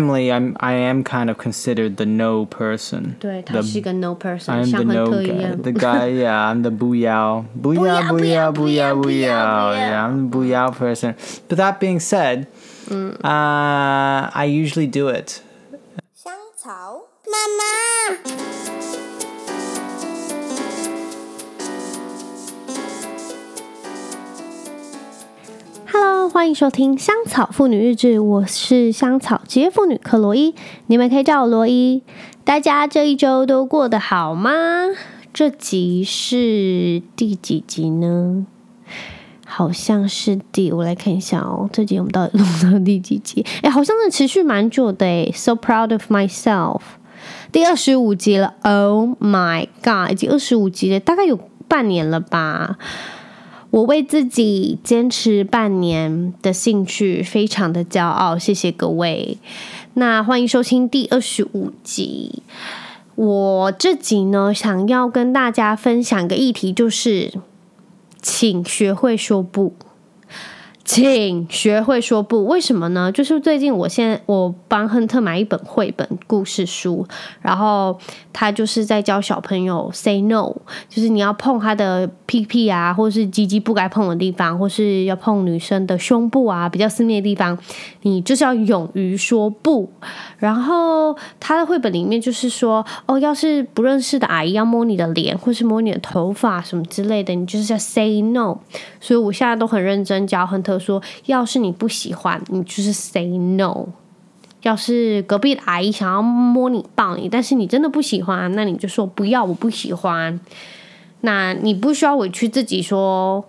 Normally, I'm I am kind of considered the no person. 对，他是一个 no person， I'm 像 the 亨 no 特一 guy. 样。 The guy, yeah, I'm the 不要不要不要不要不要 Yeah, I'm the 不要 person. But that being said, uh, I usually do it. 香草妈妈。 Hello，欢迎收听香草妇女日志，我是香草职业妇女克罗伊，你们可以叫我罗伊。大家这一周都过得好吗？这集是第几集呢？好像是第，我来看一下哦。这集我们到底录到第几集？哎，好像是持续蛮久的诶。So proud of myself，第二十五集了。Oh my god，已经二十五集了，大概有半年了吧。我为自己坚持半年的兴趣非常的骄傲，谢谢各位。那欢迎收听第二十五集。我这集呢，想要跟大家分享个议题，就是请学会说不。请学会说不，为什么呢？就是最近我现在我帮亨特买一本绘本故事书，然后他就是在教小朋友 say no，就是你要碰他的屁屁啊，或是鸡鸡不该碰的地方，或是要碰女生的胸部啊，比较私密的地方，你就是要勇于说不。然后他的绘本里面就是说，哦，要是不认识的阿姨要摸你的脸，或是摸你的头发什么之类的，你就是要 say no。所以我现在都很认真教亨特说，要是你不喜欢，你就是 say no。要是隔壁的阿姨想要摸你抱你，但是你真的不喜欢，那你就说不要，我不喜欢。那你不需要委屈自己说，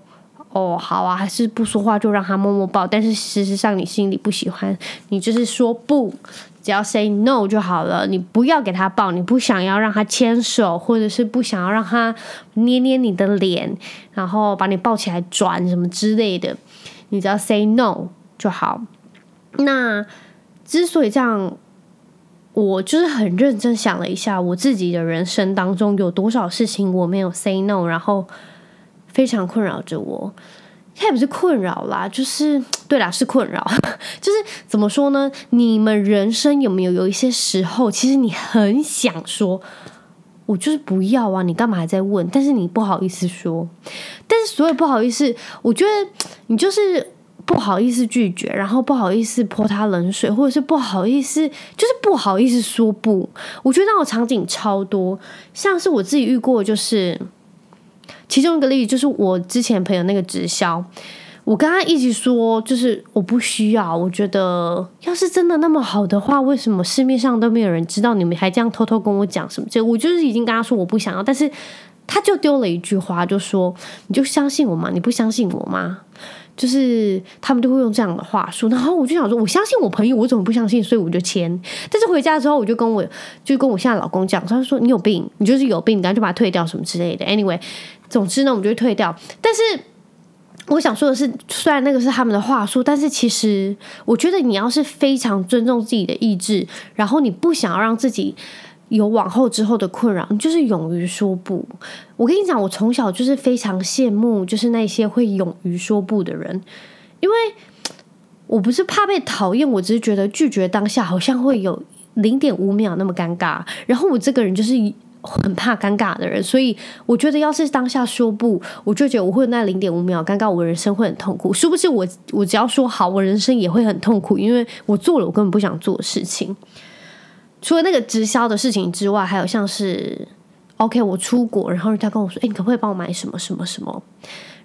哦，好啊，还是不说话就让他摸摸抱。但是事实上你心里不喜欢，你就是说不。只要 say no 就好了，你不要给他抱，你不想要让他牵手，或者是不想要让他捏捏你的脸，然后把你抱起来转什么之类的，你只要 say no 就好。那之所以这样，我就是很认真想了一下，我自己的人生当中有多少事情我没有 say no，然后非常困扰着我。它也不是困扰啦，就是对啦，是困扰。就是怎么说呢？你们人生有没有有一些时候，其实你很想说，我就是不要啊，你干嘛还在问？但是你不好意思说。但是所有不好意思，我觉得你就是不好意思拒绝，然后不好意思泼他冷水，或者是不好意思，就是不好意思说不。我觉得那种场景超多，像是我自己遇过，就是。其中一个例子就是我之前朋友那个直销，我跟他一起说，就是我不需要。我觉得要是真的那么好的话，为什么市面上都没有人知道？你们还这样偷偷跟我讲什么？就我就是已经跟他说我不想要，但是他就丢了一句话，就说你就相信我吗？你不相信我吗？就是他们就会用这样的话说，然后我就想说，我相信我朋友，我怎么不相信？所以我就签。但是回家之后，我就跟我就跟我现在老公讲，他说你有病，你就是有病，你赶紧把它退掉什么之类的。Anyway，总之呢，我们就退掉。但是我想说的是，虽然那个是他们的话术，但是其实我觉得你要是非常尊重自己的意志，然后你不想要让自己。有往后之后的困扰，你就是勇于说不。我跟你讲，我从小就是非常羡慕，就是那些会勇于说不的人，因为我不是怕被讨厌，我只是觉得拒绝当下好像会有零点五秒那么尴尬。然后我这个人就是很怕尴尬的人，所以我觉得要是当下说不，我就觉得我会有那零点五秒尴尬，我人生会很痛苦。是不是我我只要说好，我人生也会很痛苦，因为我做了我根本不想做的事情。除了那个直销的事情之外，还有像是，OK，我出国，然后人家跟我说，哎、你可不可以帮我买什么什么什么？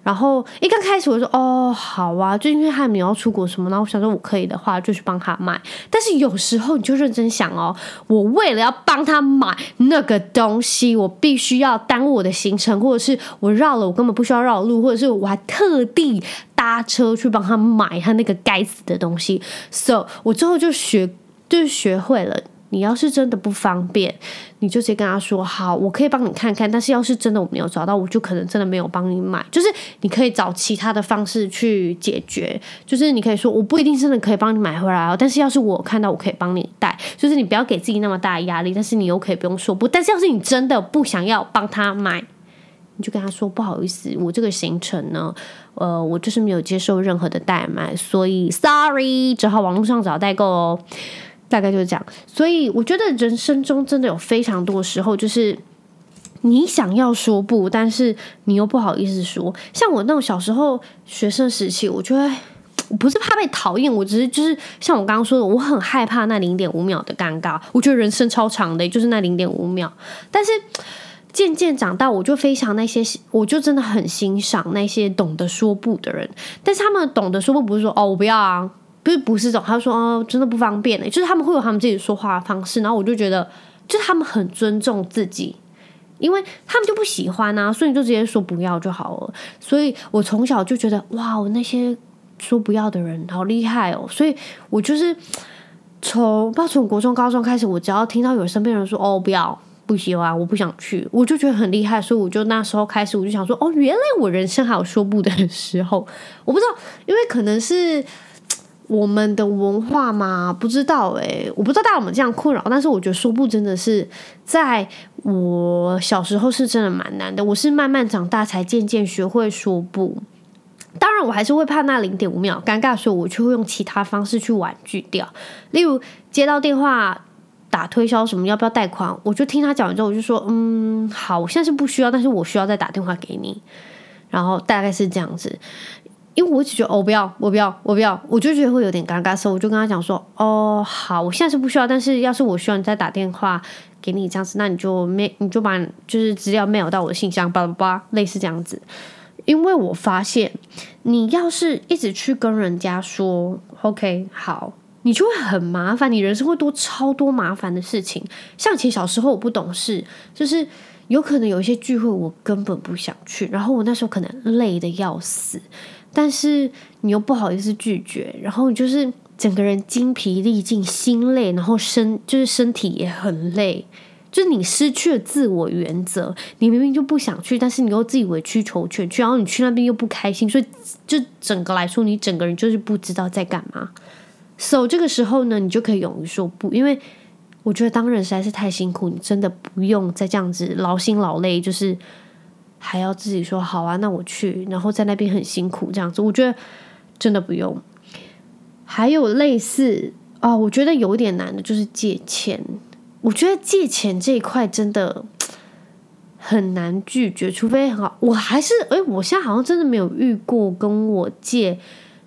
然后一刚开始我说，哦，好啊，就因为他们要出国什么，然后我想说我可以的话，就去帮他买。但是有时候你就认真想哦，我为了要帮他买那个东西，我必须要耽误我的行程，或者是我绕了我根本不需要绕路，或者是我还特地搭车去帮他买他那个该死的东西。So，我之后就学，就学会了。你要是真的不方便，你就直接跟他说好，我可以帮你看看。但是要是真的我没有找到，我就可能真的没有帮你买。就是你可以找其他的方式去解决。就是你可以说我不一定真的可以帮你买回来哦，但是要是我看到，我可以帮你带。就是你不要给自己那么大的压力，但是你又可以不用说不。但是要是你真的不想要帮他买，你就跟他说不好意思，我这个行程呢，呃，我就是没有接受任何的代买，所以 sorry，只好网络上找代购哦。大概就是这样。所以我觉得人生中真的有非常多时候，就是你想要说不，但是你又不好意思说。像我那种小时候学生时期，我觉得不是怕被讨厌，我只是就是像我刚刚说的，我很害怕那零点五秒的尴尬。我觉得人生超长的，就是那零点五秒，但是。渐渐长大，我就非常那些，我就真的很欣赏那些懂得说不的人。但是他们懂得说不，不是说哦，我不要啊，不是不是这种，他说哦，真的不方便呢。就是他们会有他们自己说话的方式，然后我就觉得，就是他们很尊重自己，因为他们就不喜欢啊，所以你就直接说不要就好了。所以我从小就觉得哇，我那些说不要的人好厉害哦。所以我就是从不知道从国中、高中开始，我只要听到有身边人说哦，不要。不喜欢，我不想去，我就觉得很厉害，所以我就那时候开始，我就想说，哦，原来我人生还有说不的时候，我不知道，因为可能是我们的文化嘛，不知道诶，我不知道大家有没有这样困扰，但是我觉得说不真的是在我小时候是真的蛮难的，我是慢慢长大才渐渐学会说不，当然我还是会怕那零点五秒尴尬，所以我就会用其他方式去婉拒掉，例如接到电话。打推销什么？要不要贷款？我就听他讲完之后，我就说，嗯，好，我现在是不需要，但是我需要再打电话给你。然后大概是这样子，因为我一直觉得，哦，不要，我不要，我不要，我就觉得会有点尴尬，所以我就跟他讲说，哦，好，我现在是不需要，但是要是我需要你再打电话给你这样子，那你就 mail，你就把就是资料 mail 到我的信箱，叭叭叭，类似这样子。因为我发现，你要是一直去跟人家说，OK，好。你就会很麻烦，你人生会多超多麻烦的事情。像其实小时候我不懂事，就是有可能有一些聚会我根本不想去，然后我那时候可能累得要死，但是你又不好意思拒绝，然后你就是整个人精疲力尽、心累，然后身就是身体也很累，就是你失去了自我原则。你明明就不想去，但是你又自己委曲求全去，然后你去那边又不开心，所以就整个来说，你整个人就是不知道在干嘛。So 这个时候呢，你就可以勇于说不，因为我觉得当人实在是太辛苦，你真的不用再这样子劳心劳累，就是还要自己说好啊，那我去，然后在那边很辛苦这样子，我觉得真的不用。还有类似啊、哦，我觉得有点难的就是借钱，我觉得借钱这一块真的很难拒绝，除非很好，我还是诶，我现在好像真的没有遇过跟我借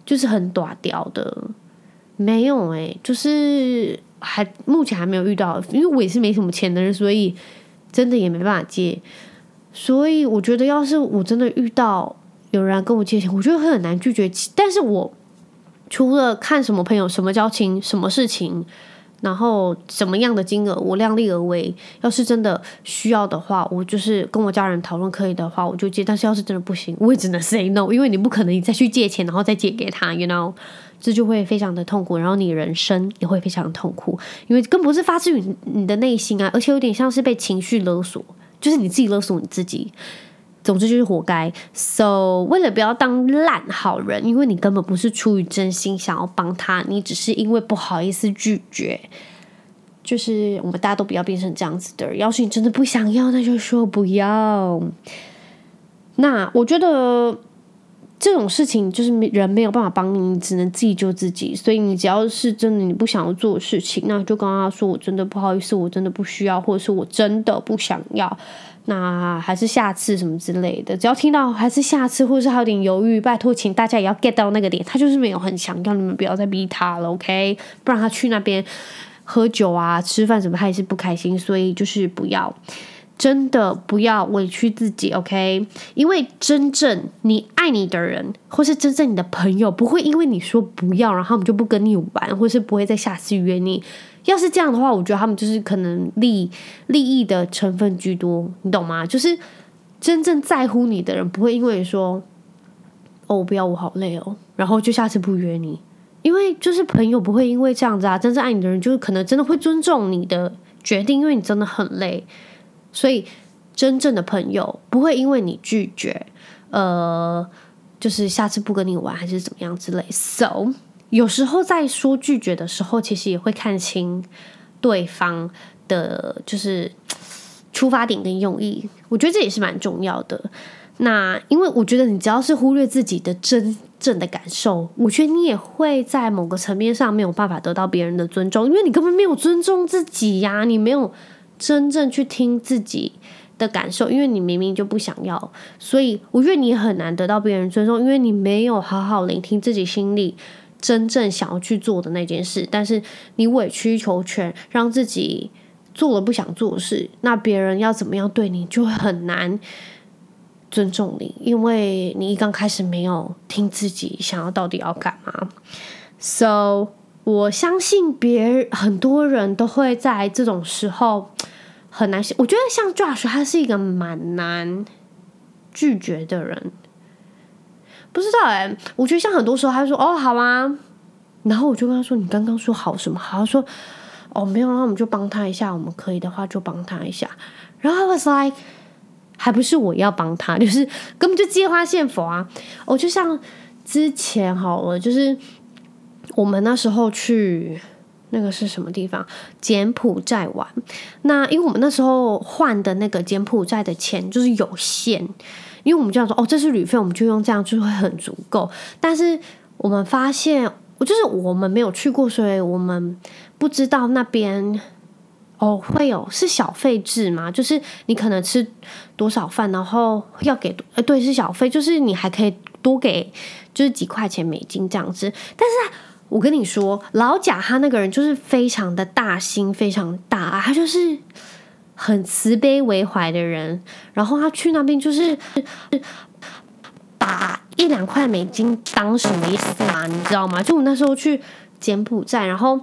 就是很短屌的。没有诶、就是还目前还没有遇到，因为我也是没什么钱的人，所以真的也没办法借。所以我觉得，要是我真的遇到有人跟我借钱，我觉得会很难拒绝。但是我除了看什么朋友、什么交情、什么事情，然后什么样的金额，我量力而为。要是真的需要的话，我就是跟我家人讨论，可以的话我就借。但是要是真的不行，我也只能 say no，因为你不可能你再去借钱，然后再借给他，you know。这就会非常的痛苦，然后你人生也会非常的痛苦，因为更不是发自于你的内心啊，而且有点像是被情绪勒索，就是你自己勒索你自己。总之就是活该。So 为了不要当烂好人，因为你根本不是出于真心想要帮他，你只是因为不好意思拒绝。就是我们大家都不要变成这样子的人。要是你真的不想要，那就说不要。那我觉得。这种事情就是人没有办法帮你，你只能自己救自己。所以你只要是真的你不想要做的事情，那就跟他说：“我真的不好意思，我真的不需要，或者是我真的不想要。”那还是下次什么之类的。只要听到还是下次，或者是还有点犹豫，拜托，请大家也要 get 到那个点。他就是没有很想要，你们不要再逼他了，OK？不然他去那边喝酒啊、吃饭什么，他也是不开心。所以就是不要。真的不要委屈自己，OK？因为真正你爱你的人，或是真正你的朋友，不会因为你说不要，然后他们就不跟你玩，或是不会再下次约你。要是这样的话，我觉得他们就是可能利利益的成分居多，你懂吗？就是真正在乎你的人，不会因为说哦，不要，我好累哦，然后就下次不约你。因为就是朋友不会因为这样子啊，真正爱你的人，就是可能真的会尊重你的决定，因为你真的很累。所以，真正的朋友不会因为你拒绝，呃，就是下次不跟你玩还是怎么样之类。So，有时候在说拒绝的时候，其实也会看清对方的，就是出发点跟用意。我觉得这也是蛮重要的。那因为我觉得你只要是忽略自己的真正的感受，我觉得你也会在某个层面上没有办法得到别人的尊重，因为你根本没有尊重自己呀，你没有真正去听自己的感受，因为你明明就不想要，所以我觉得你很难得到别人尊重，因为你没有好好聆听自己心里真正想要去做的那件事，但是你委曲求全，让自己做了不想做的事，那别人要怎么样对你就很难。尊重你，因为你一刚开始没有听自己想要到底要干嘛。So，我相信别人很多人都会在这种时候很难。我觉得像 Josh，他是一个蛮难拒绝的人。不知道哎，我觉得像很多时候，他说：“哦，好啊。”然后我就跟他说：“你刚刚说好什么？”好，他说：“哦，没有，那我们就帮他一下。我们可以的话，就帮他一下。”然后 I was like。还不是我要帮他，就是根本就借花献佛啊！哦，就像之前好了，就是我们那时候去那个是什么地方？柬埔寨玩。那因为我们那时候换的那个柬埔寨的钱就是有限，因为我们这样说哦，这是旅费，我们就用这样就会很足够。但是我们发现，我就是我们没有去过，所以我们不知道那边。哦，会有是小费制吗？就是你可能吃多少饭，然后要给呃，对，是小费，就是你还可以多给，就是几块钱美金这样子。但是我跟你说，老贾他那个人就是非常的大心，非常大，他就是很慈悲为怀的人。然后他去那边就是把一两块美金当什么意思啊？你知道吗？就我那时候去柬埔寨，然后。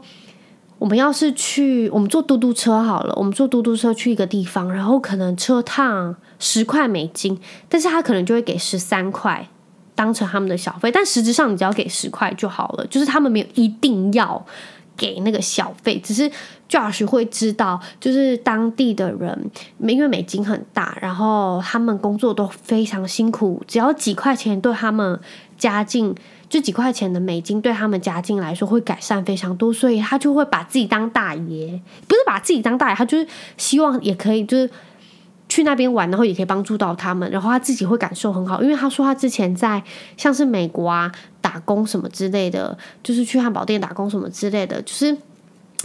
我们要是去，我们坐嘟嘟车好了。我们坐嘟嘟车去一个地方，然后可能车趟十块美金，但是他可能就会给十三块当成他们的小费。但实质上你只要给十块就好了，就是他们没有一定要给那个小费，只是 Josh 会知道，就是当地的人，因为美金很大，然后他们工作都非常辛苦，只要几块钱对他们家境。就几块钱的美金对他们家境来说会改善非常多，所以他就会把自己当大爷，不是把自己当大爷，他就是希望也可以就是去那边玩，然后也可以帮助到他们，然后他自己会感受很好，因为他说他之前在像是美国啊打工什么之类的，就是去汉堡店打工什么之类的，就是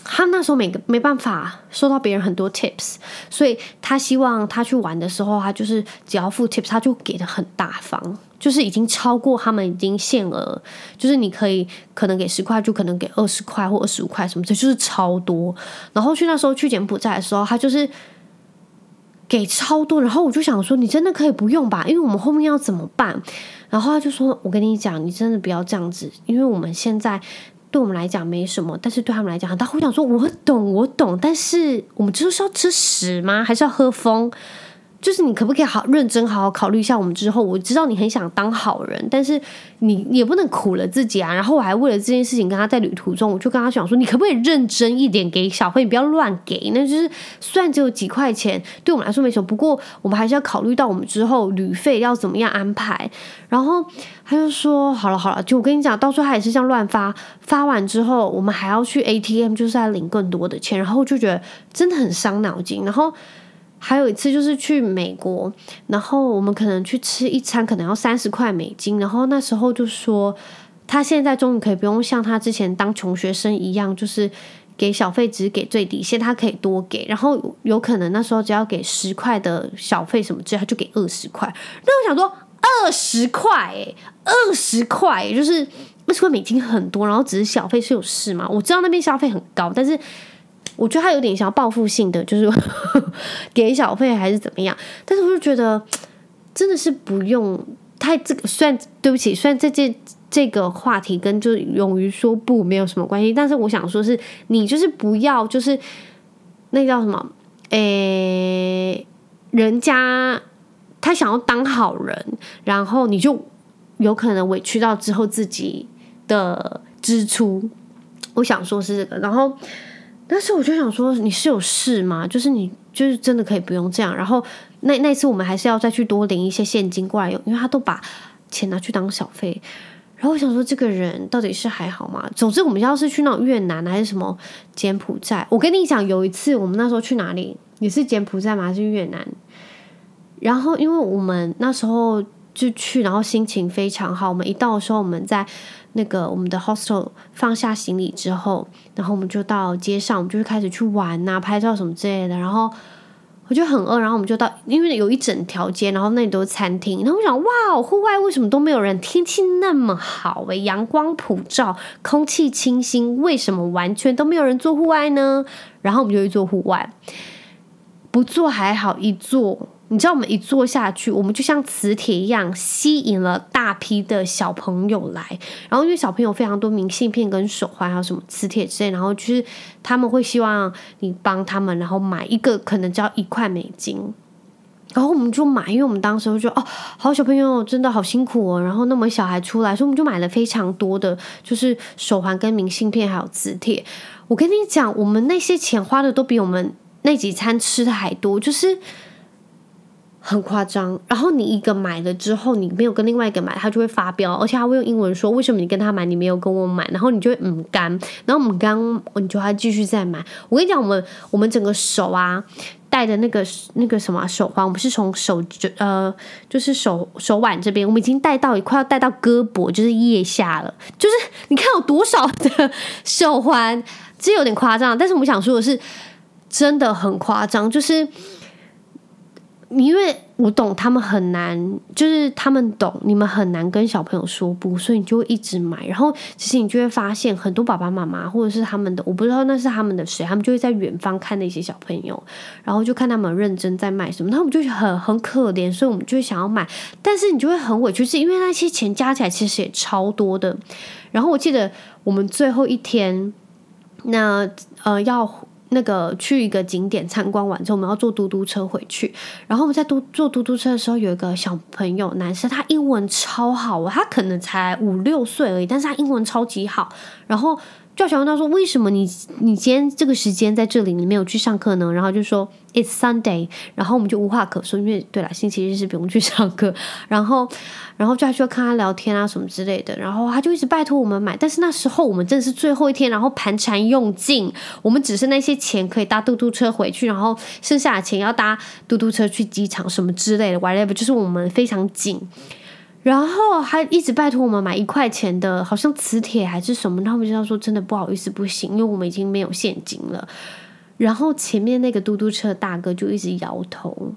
他那时候没没办法收到别人很多 tips，所以他希望他去玩的时候，他就是只要付 tips，他就给的很大方。就是已经超过他们已经限额，就是你可以可能给十块，就可能给二十块或二十五块什么，这就是超多。然后去那时候去柬埔寨的时候，他就是给超多，然后我就想说，你真的可以不用吧？因为我们后面要怎么办？然后他就说，我跟你讲，你真的不要这样子，因为我们现在对我们来讲没什么，但是对他们来讲，他会想说，我懂，我懂，但是我们就是要吃屎吗？还是要喝风？就是你可不可以好认真好好考虑一下我们之后？我知道你很想当好人，但是你也不能苦了自己啊。然后我还为了这件事情跟他在旅途中，我就跟他讲说，你可不可以认真一点给小费，你不要乱给。那就是虽然只有几块钱，对我们来说没什么，不过我们还是要考虑到我们之后旅费要怎么样安排。然后他就说好了好了，就我跟你讲，到时候他也是这样乱发，发完之后我们还要去 ATM，就是在领更多的钱，然后就觉得真的很伤脑筋。然后。还有一次就是去美国，然后我们可能去吃一餐，可能要三十块美金。然后那时候就说，他现在终于可以不用像他之前当穷学生一样，就是给小费只给最底线，他可以多给。然后有可能那时候只要给十块的小费什么之，他就给二十块。那我想说，二十块，二十块，就是二十块美金很多，然后只是小费是有事吗？我知道那边消费很高，但是。我觉得他有点想要报复性的，就是 给小费还是怎么样？但是我就觉得真的是不用太这个。虽然对不起，虽然这件这个话题跟就勇于说不没有什么关系，但是我想说是你就是不要就是那叫什么？诶，人家他想要当好人，然后你就有可能委屈到之后自己的支出。我想说是这个，然后。但是我就想说，你是有事吗？就是你就是真的可以不用这样。然后那那次我们还是要再去多领一些现金过来用，因为他都把钱拿去当小费。然后我想说，这个人到底是还好吗？总之，我们要是去那种越南还是什么柬埔寨，我跟你讲，有一次我们那时候去哪里，也是柬埔寨吗？还是越南？然后因为我们那时候就去，然后心情非常好。我们一到的时候，我们在那个我们的 hostel 放下行李之后，然后我们就到街上，我们就开始去玩呐、啊、拍照什么之类的。然后我就很饿，然后我们就到，因为有一整条街，然后那里都是餐厅。然后我想，哇，户外为什么都没有人？天气那么好，诶，阳光普照，空气清新，为什么完全都没有人做户外呢？然后我们就去做户外，不做还好，一做。你知道我们一坐下去，我们就像磁铁一样吸引了大批的小朋友来。然后因为小朋友非常多明信片跟手环，还有什么磁铁之类，然后就是他们会希望你帮他们，然后买一个可能只要一块美金。然后我们就买，因为我们当时就觉得哦，好小朋友真的好辛苦哦。然后那么小孩出来，所以我们就买了非常多的，就是手环跟明信片还有磁铁。我跟你讲，我们那些钱花的都比我们那几餐吃的还多，就是。很夸张，然后你一个买了之后，你没有跟另外一个买，他就会发飙，而且他会用英文说：“为什么你跟他买，你没有跟我买？”然后你就会嗯干，然后唔甘，你就还继续再买。我跟你讲，我们我们整个手啊戴的那个那个什么手环，我们是从手就呃就是手手腕这边，我们已经戴到快要戴到胳膊，就是腋下了。就是你看有多少的手环，这有点夸张。但是我们想说的是，真的很夸张，就是。因为我懂他们很难，就是他们懂你们很难跟小朋友说不，所以你就会一直买。然后其实你就会发现，很多爸爸妈妈或者是他们的，我不知道那是他们的谁，他们就会在远方看那些小朋友，然后就看他们认真在卖什么，他们就很很可怜，所以我们就想要买。但是你就会很委屈，是因为那些钱加起来其实也超多的。然后我记得我们最后一天，那呃要。那个去一个景点参观完之后，我们要坐嘟嘟车回去。然后我们在嘟坐嘟嘟车的时候，有一个小朋友，男生，他英文超好，他可能才五六岁而已，但是他英文超级好。然后。就想问他说：“为什么你你今天这个时间在这里，你没有去上课呢？”然后就说：“It's Sunday。”然后我们就无话可说，因为对了，星期日是不用去上课。然后，然后就还需要看他聊天啊什么之类的。然后他就一直拜托我们买，但是那时候我们真的是最后一天，然后盘缠用尽，我们只剩那些钱可以搭嘟嘟车回去，然后剩下的钱要搭嘟嘟车去机场什么之类的，whatever，就是我们非常紧。然后还一直拜托我们买一块钱的，好像磁铁还是什么，他们就要说真的不好意思不行，因为我们已经没有现金了。然后前面那个嘟嘟车大哥就一直摇头，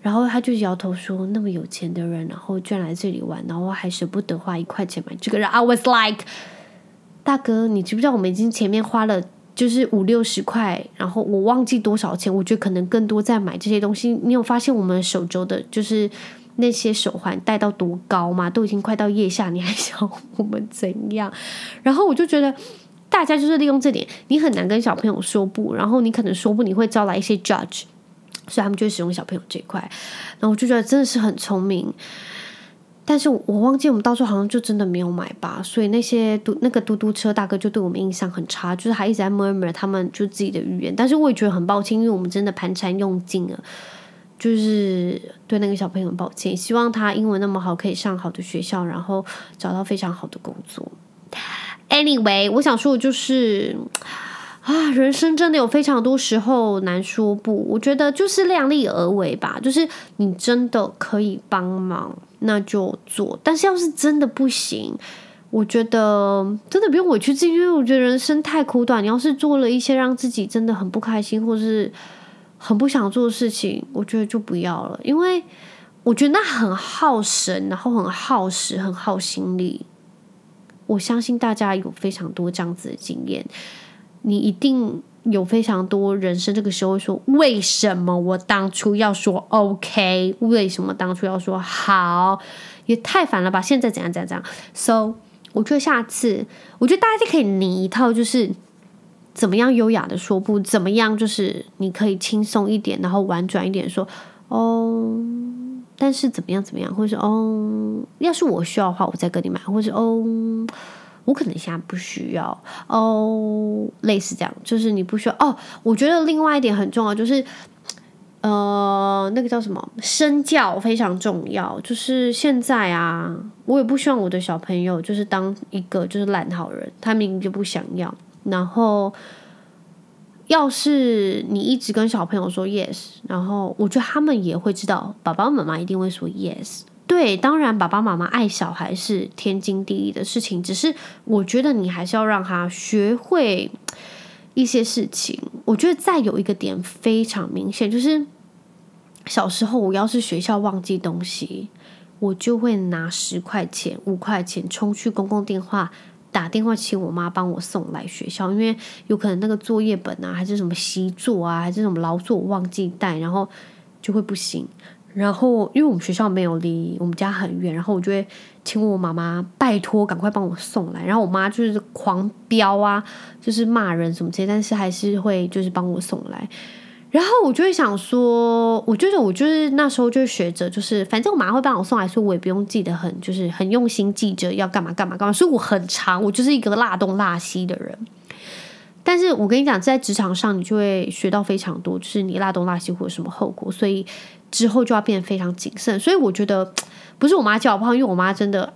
然后他就摇头说那么有钱的人，然后居然来这里玩，然后还舍不得花一块钱买这个。然后 I was like，大哥，你知不知道我们已经前面花了就是五六十块，然后我忘记多少钱，我觉得可能更多在买这些东西。你有发现我们手肘的就是？那些手环戴到多高吗？都已经快到腋下，你还想我们怎样？然后我就觉得，大家就是利用这点，你很难跟小朋友说不，然后你可能说不，你会招来一些 judge，所以他们就使用小朋友这一块。然后我就觉得真的是很聪明，但是我忘记我们到时候好像就真的没有买吧。所以那些嘟那个嘟嘟车大哥就对我们印象很差，就是还一直在 murmur 他们就自己的语言。但是我也觉得很抱歉，因为我们真的盘缠用尽了。就是对那个小朋友很抱歉，希望他英文那么好，可以上好的学校，然后找到非常好的工作。Anyway，我想说的就是啊，人生真的有非常多时候难说不。我觉得就是量力而为吧，就是你真的可以帮忙，那就做。但是要是真的不行，我觉得真的不用委屈自己，因为我觉得人生太苦短。你要是做了一些让自己真的很不开心，或是。很不想做的事情，我觉得就不要了，因为我觉得那很耗神，然后很耗时，很耗心力。我相信大家有非常多这样子的经验，你一定有非常多人生这个时候说：为什么我当初要说 OK？为什么当初要说好？也太烦了吧！现在怎样怎样怎样？So，我觉得下次，我觉得大家就可以拟一套，就是。怎么样优雅的说不？怎么样就是你可以轻松一点，然后婉转一点说哦。但是怎么样怎么样，或者是哦，要是我需要的话，我再跟你买，或者是哦，我可能现在不需要哦，类似这样，就是你不需要哦。我觉得另外一点很重要，就是呃，那个叫什么身教非常重要。就是现在啊，我也不希望我的小朋友就是当一个就是烂好人，他明明就不想要。然后要是你一直跟小朋友说 yes，然后我觉得他们也会知道，爸爸妈妈一定会说 yes。对，当然爸爸妈妈爱小孩是天经地义的事情，只是我觉得你还是要让他学会一些事情。我觉得再有一个点非常明显，就是小时候我要是学校忘记东西，我就会拿十块钱、五块钱冲去公共电话。打电话请我妈帮我送来学校，因为有可能那个作业本啊，还是什么习作啊，还是什么劳作我忘记带，然后就会不行。然后因为我们学校没有离我们家很远，然后我就会请我妈妈拜托赶快帮我送来。然后我妈就是狂飙啊，就是骂人什么之类，但是还是会就是帮我送来。然后我就会想说，我觉得我就是那时候就学着，就是反正我妈会帮我送来，所以我也不用记得很，就是很用心记着要干嘛干嘛干嘛。所以我很长，我就是一个辣东辣西的人。但是我跟你讲，在职场上你就会学到非常多，就是你辣东辣西会有什么后果，所以之后就要变得非常谨慎。所以我觉得不是我妈教我不好，因为我妈真的。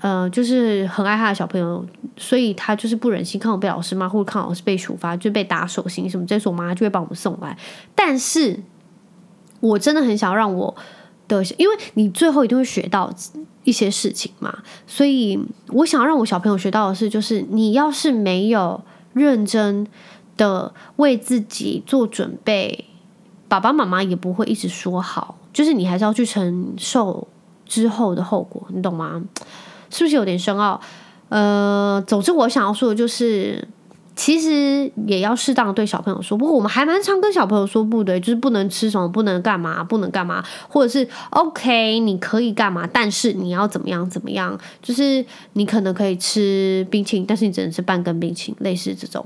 呃，就是很爱他的小朋友，所以他就是不忍心看我被老师骂，或者看老师被处罚，就被打手心什么。这时候我妈就会帮我们送来。但是我真的很想让我的，因为你最后一定会学到一些事情嘛，所以我想要让我小朋友学到的是，就是你要是没有认真的为自己做准备，爸爸妈妈也不会一直说好，就是你还是要去承受之后的后果，你懂吗？是不是有点深奥？呃，总之我想要说的就是，其实也要适当对小朋友说。不过我们还蛮常跟小朋友说不对，就是不能吃什么，不能干嘛，不能干嘛，或者是 OK，你可以干嘛，但是你要怎么样怎么样。就是你可能可以吃冰淇淋，但是你只能吃半根冰淇淋，类似这种，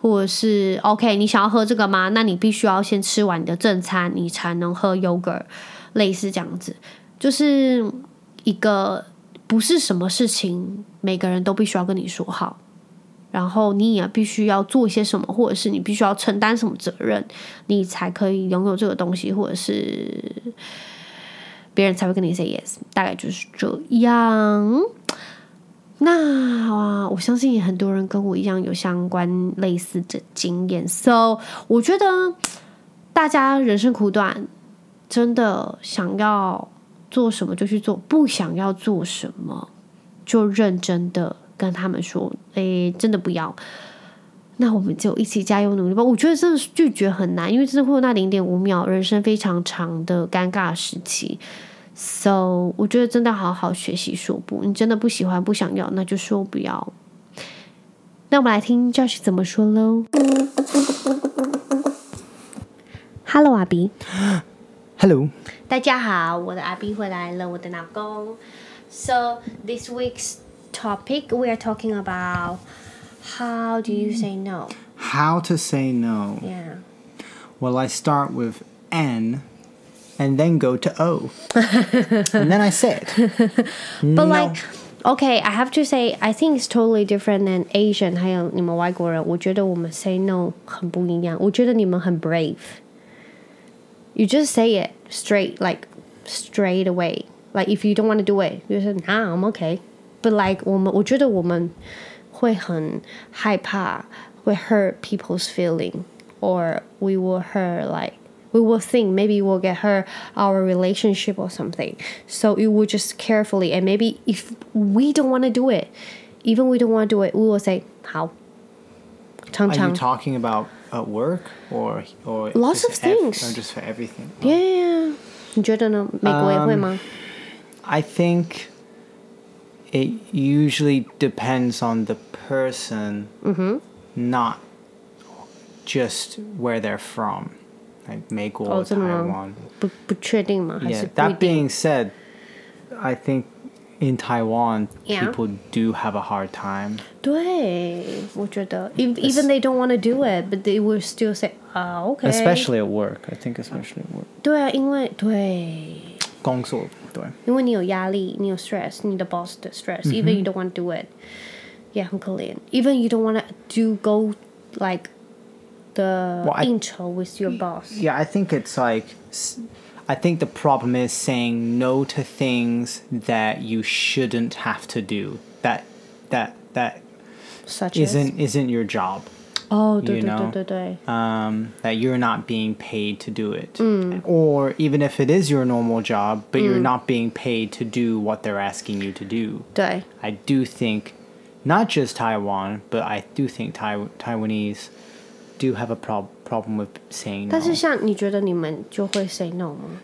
或者是 OK，你想要喝这个吗？那你必须要先吃完你的正餐，你才能喝 yogurt，类似这样子，就是一个。不是什么事情每个人都必须要跟你说好，然后你也必须要做一些什么，或者是你必须要承担什么责任，你才可以拥有这个东西，或者是别人才会跟你 say yes，大概就是这样。那啊，我相信很多人跟我一样有相关类似的经验，so 我觉得大家人生苦短，真的想要。做什么就去做，不想要做什么就认真的跟他们说，诶，真的不要。那我们就一起加油努力吧。我觉得真的拒绝很难，因为真的会有那零点五秒人生非常长的尴尬时期。So，我觉得真的好好学习说不。你真的不喜欢不想要，那就说不要。那我们来听 Josh 怎么说喽。Hello，阿 B。Hello，大家好，我的阿 B 回来了，我的老公。So this week's topic we are talking about how do you say no? How to say no? Yeah. Well, I start with N, and then go to O, and then I say it. But like, okay, I have to say, I think it's totally different than Asian. 还有你们外国人，我觉得我们 say no 很不一样。我觉得你们很 brave。 You just say it straight, like straight away. Like if you don't want to do it, you say, "Nah, I'm okay." But like 我们，我觉得我们会很害怕，会 hurt people's feeling, or we will hurt like we will think maybe we'll get hurt our relationship or something. So you will just carefully and maybe if we don't want to do it, even we don't want to do it, we will say 好。常常 Are you talking about at work or or lots of things or just for everything? Yeah，你觉得呢？美国也会吗？Um, I think it usually depends on the person, mm-hmm. not just where they're from. Like 美国、哦、台湾不不确定吗？还是 Yeah, that being said, I think in Taiwan, yeah. people do have a hard time. 对，我觉得 even even they don't want to do it, but they will still say, "Ah, okay." Especially at work, I think especially at work. 对啊，因为对工作对，因为你有压力，你有 stress，你的 boss 的 stress, mm-hmm. even you don't want to do it. Yeah, 很可怜。Even you don't want to do go like the well, I, intro with your boss. Yeah, I think it's like I think the problem is saying no to things that you shouldn't have to do. That that that Such isn't as? isn't your job. 哦，对 You 对 know 对对对， um, that you're not being paid to do it. Or even if it is your normal job, but you're not being paid to do what they're asking you to do. 对 I do think not just Taiwan, but I do think Tai- Taiwanese do have a prob- problem with saying no. 但是像你觉得你们就会 say no 吗？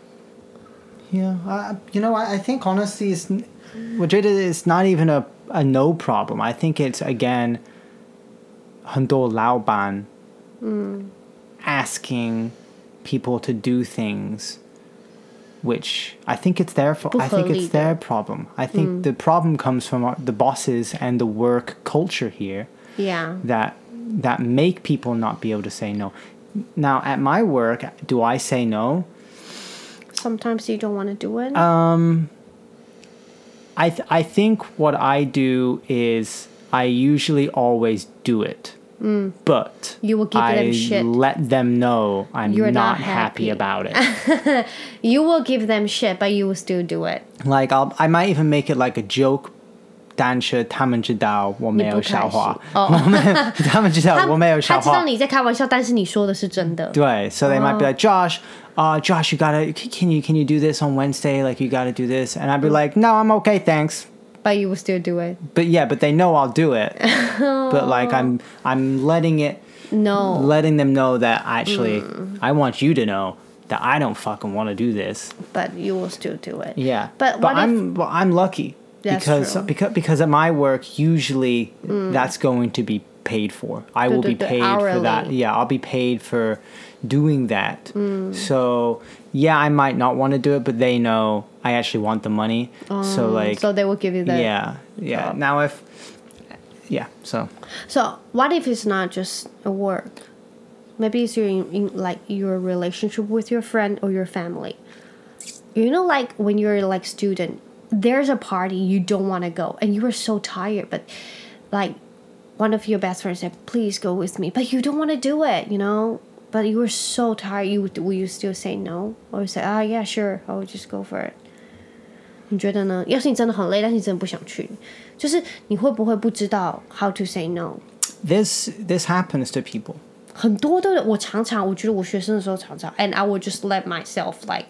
Yeah, uh, you know, I, I think honestly, it's, n- 我觉得 it's not even a, a no problem. I think it's again, 很多老板 asking people to do things, which I think it's their fault. I think 不合理 it's 的。 their problem. I think the problem comes from our, the bosses and the work culture here Yeah， that that make people not be able to say no. Now, at my work, do I say no? sometimes you don't want to do it. Um, I th- I think what I do is I usually always do it, but You will give I them shit. let them know I'm You're not, not happy. happy. about it. you will give them shit, but you will still do it. like I'll I might even make it like a joke. 但是他们知道我没有笑话，哦，他们知道我没有笑话。他知道你在开玩笑，但是你说的是真的。对, so they might be like, Josh, uh, Josh, you gotta, c- can you can you do this on Wednesday? Like you gotta do this, and I'd be like, no, I'm okay, thanks. But you will still do it. But yeah, but they know I'll do it. but like I'm I'm letting it No. letting them know that actually I want you to know that I don't fucking want to do this. But you will still do it. Yeah. But but what if- I'm well, I'm lucky that's because true. Mm. because because at my work usually that's going to be paid for. I will the- be paid for that. Yeah, I'll be paid for doing that. Mm. So yeah, I might not want to do it, but they know I actually want the money. so like Oh, So they will give you that. yeah, yeah. Now if yeah, so So what if it's not just a work? Maybe it's your in, in, like your relationship with your friend or your family. You know, like when you're like student, there's a party you don't want to go, and you are so tired, but like one of your best friends said, "Please go with me," but you don't want to do it. You know, but you were so tired. You would- will you still say no or say, "Ah, yeah, sure, I will just go for it." 你觉得呢？要是你真的很累，但是你真的不想去，就是你会不会不知道 how to say no？ this this happens to people. 很多的，我常常我觉得我学生的时候常常，and I would just let myself like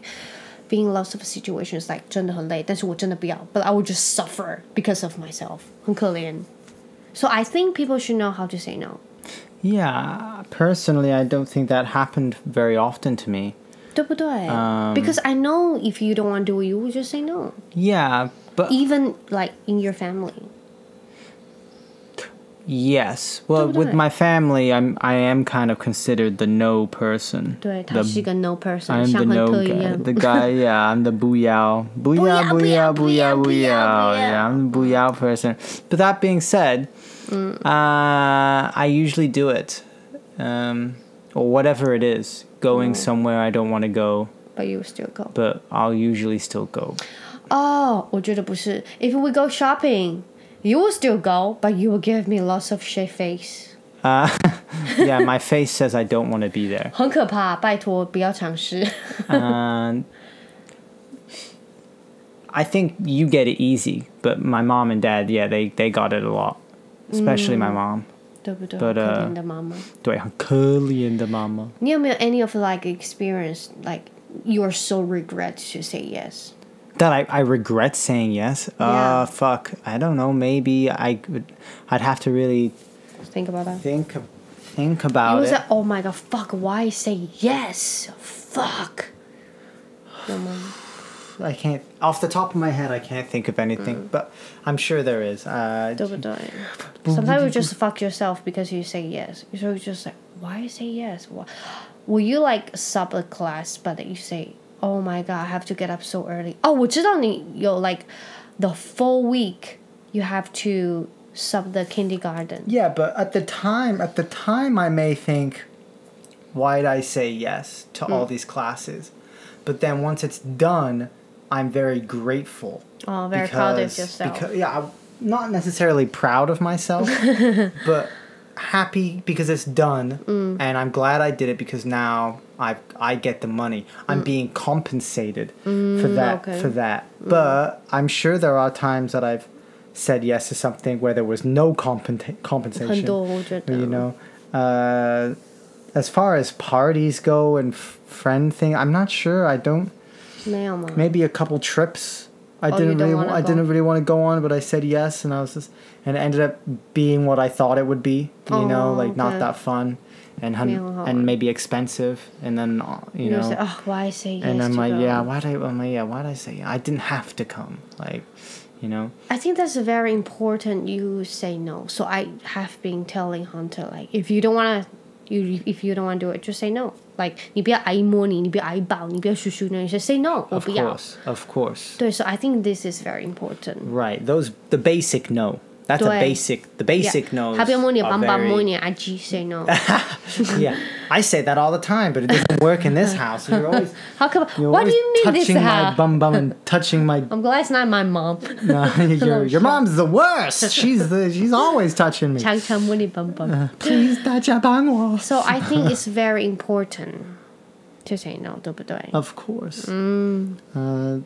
being lots of situations like 真的很累，但是我真的不要，but I would just suffer because of myself，很可怜。So I think people should know how to say no， Yeah, personally, I don't think that happened very often to me. 对不对、b e c a u s e I know if you don't want to do it, you will just say no. Yeah, but Even like in your family. yes. Well, 对不对？ with my family, I'm I am kind of considered the no person. 对，他 The 是一个 no person， I'm 像 the 亨 no 特一 guy. 样。 The guy, yeah, I'm the booyah. Booyah, Booyah, booyah, booyah, booyah, booyah, booyah. booyah. Yeah, I'm the booyah person. But that being said, uh, I usually do it. Um, or whatever it is, going somewhere I don't want to go, But you will still go. but I'll usually still go. 哦，我觉得不是。If we go shopping, you will still go, but you will give me lots of shit face. Uh, yeah, my face says I don't want to be there. 很可怕，拜托不要尝试。 And I think you get it easy, but my mom and dad, yeah, they, they got it a lot. Especially my mom. 对不对？ But, 可 uh, 怜的妈妈。对，很可怜的妈妈。你有没有 any of like experience like you are so regret to say yes? that I, I regret saying yes. Uh, yeah. Uh, fuck. I don't know. Maybe I would I'd have to really think about that. Think, think about it. Was it. Oh my god! Fuck! Why say yes? Fuck. I can't. Off the top of my head, I can't think of anything. Mm. But I'm sure there is. Uh, Double dying. Sometimes you just fuck yourself because you say yes. So you're just like, why say yes? Why? Will you like sub a class, but you say oh my god, I have to get up so early. Oh, 我知道你有 like the full week you have to sub the kindergarten. Yeah, but at the time, at the time, I may think, why'd I say yes to all these classes? But then once it's done, I'm very grateful. Oh, very proud of yourself. Because, yeah, I'm not necessarily proud of myself, but happy because it's done mm. and I'm glad I did it because now I I get the money. I'm mm. being compensated mm, for that okay. for that. But I'm sure there are times that I've said yes to something where there was no compensa- compensation. you know, uh, as far as parties go and f- friend thing, I'm not sure. I don't. Maybe a couple trips I oh, didn't really want, I didn't really want to go on, but I said yes, and I was just, and it ended up being what I thought it would be. You oh, know, like okay. not that fun, and hun- and maybe expensive, and then uh, you, you know. Say, oh, why I say yes? And I'm like, go. yeah, why did I? I'm like, yeah, why did I say? I didn't have to come, like, you know. I think that's very important. You say no. So I have been telling Hunter like, if you don't want to you if you don't wanna do it, just say no. Like 你不要挨摸你，你不要挨抱，你不要咻咻那，你就 say no，我 Of 不要。 course, of course. 对，so I think this is very important. Right. Those the basic no. That's a 对 basic. The basic Yeah. no. 他不要摸你的 are 棒棒， very- 摸你的 IG say no。 yeah, I say that all the time, but it doesn't work in this house. You're always, 好可怕 you're！What do always you mean this touching my house? bum bum and touching my. I'm glad it's not my mom. No, your your mom's the worst. She's the she's always touching me. 常常摸你棒棒。 Please 大家帮我 So I think it's very important to say no，对不对？ Of course. Uh,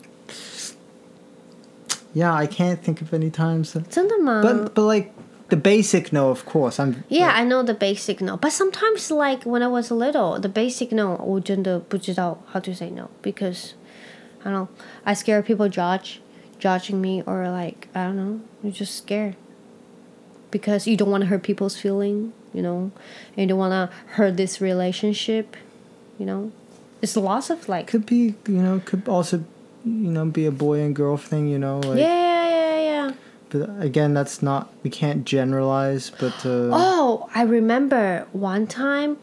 yeah, I can't think of any times. that- 真的吗 But but like the basic no, of course. I'm Yeah, I know the basic no, but sometimes like when I was little, the basic no 我真的不知道 how to say no because I don't know, I scare people judge, judging me or like I don't know, you're just scared because you don't want to hurt people's feeling, you know, and you don't want to hurt this relationship, you know. It's lots of like could be you know could also you know be a boy and girl thing. You know like. yeah, yeah, yeah, yeah. But again, that's not we can't generalize. But uh, Oh, I remember one time,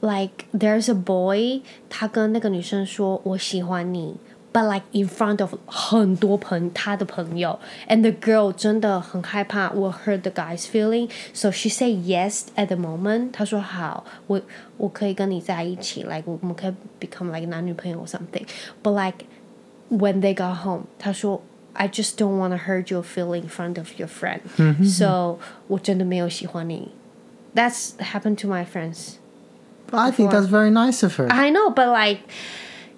like there's a boy，他跟那个女生说我喜欢你，but like in front of 很多朋他的朋友，and the girl 真的很害怕 will hurt the guy's feeling，so she say yes at the moment。她说好，我我可以跟你在一起，like 我们可以 become like 男女朋友 or something，but like when they got home，他说 I just don't want to hurt your feeling in front of your friend. So 我真的没有喜欢你。That's happened to my friends. I think that's very nice of her. I know, but like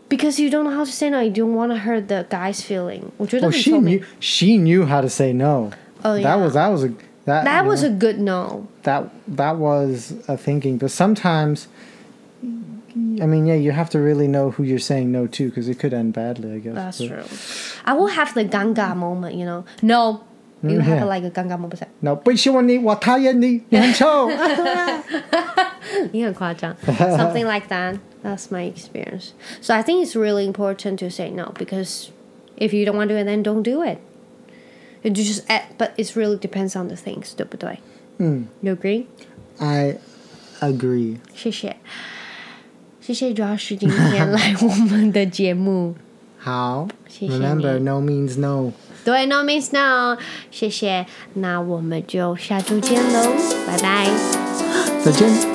because you don't know how to say no, you don't want to hurt the guy's feeling. 我觉得 Oh, 很 she 聪明 knew. She knew how to say no. Oh, That yeah. was that was a that. That you was know, a good no. that that was a thinking. But sometimes, I mean, yeah, you have to really know who you're saying no to because it could end badly. I guess. That's But- true. I will have the 尴尬 moment, you know. No. You have yeah. like a 尴尬 moment. No, 不喜欢你，我讨厌你，你很臭。你很夸张 something like that. That's my experience. So I think it's really important to say no because if you don't want to do it, then don't do it. You just add, but it really depends on the things, 对不对？You agree? I agree. 谢谢， 谢谢 Josh 今天来我们的节目。好。谢谢 Remember, no means no. 对，No means no，谢谢。那我们就下周见喽，拜拜。再见。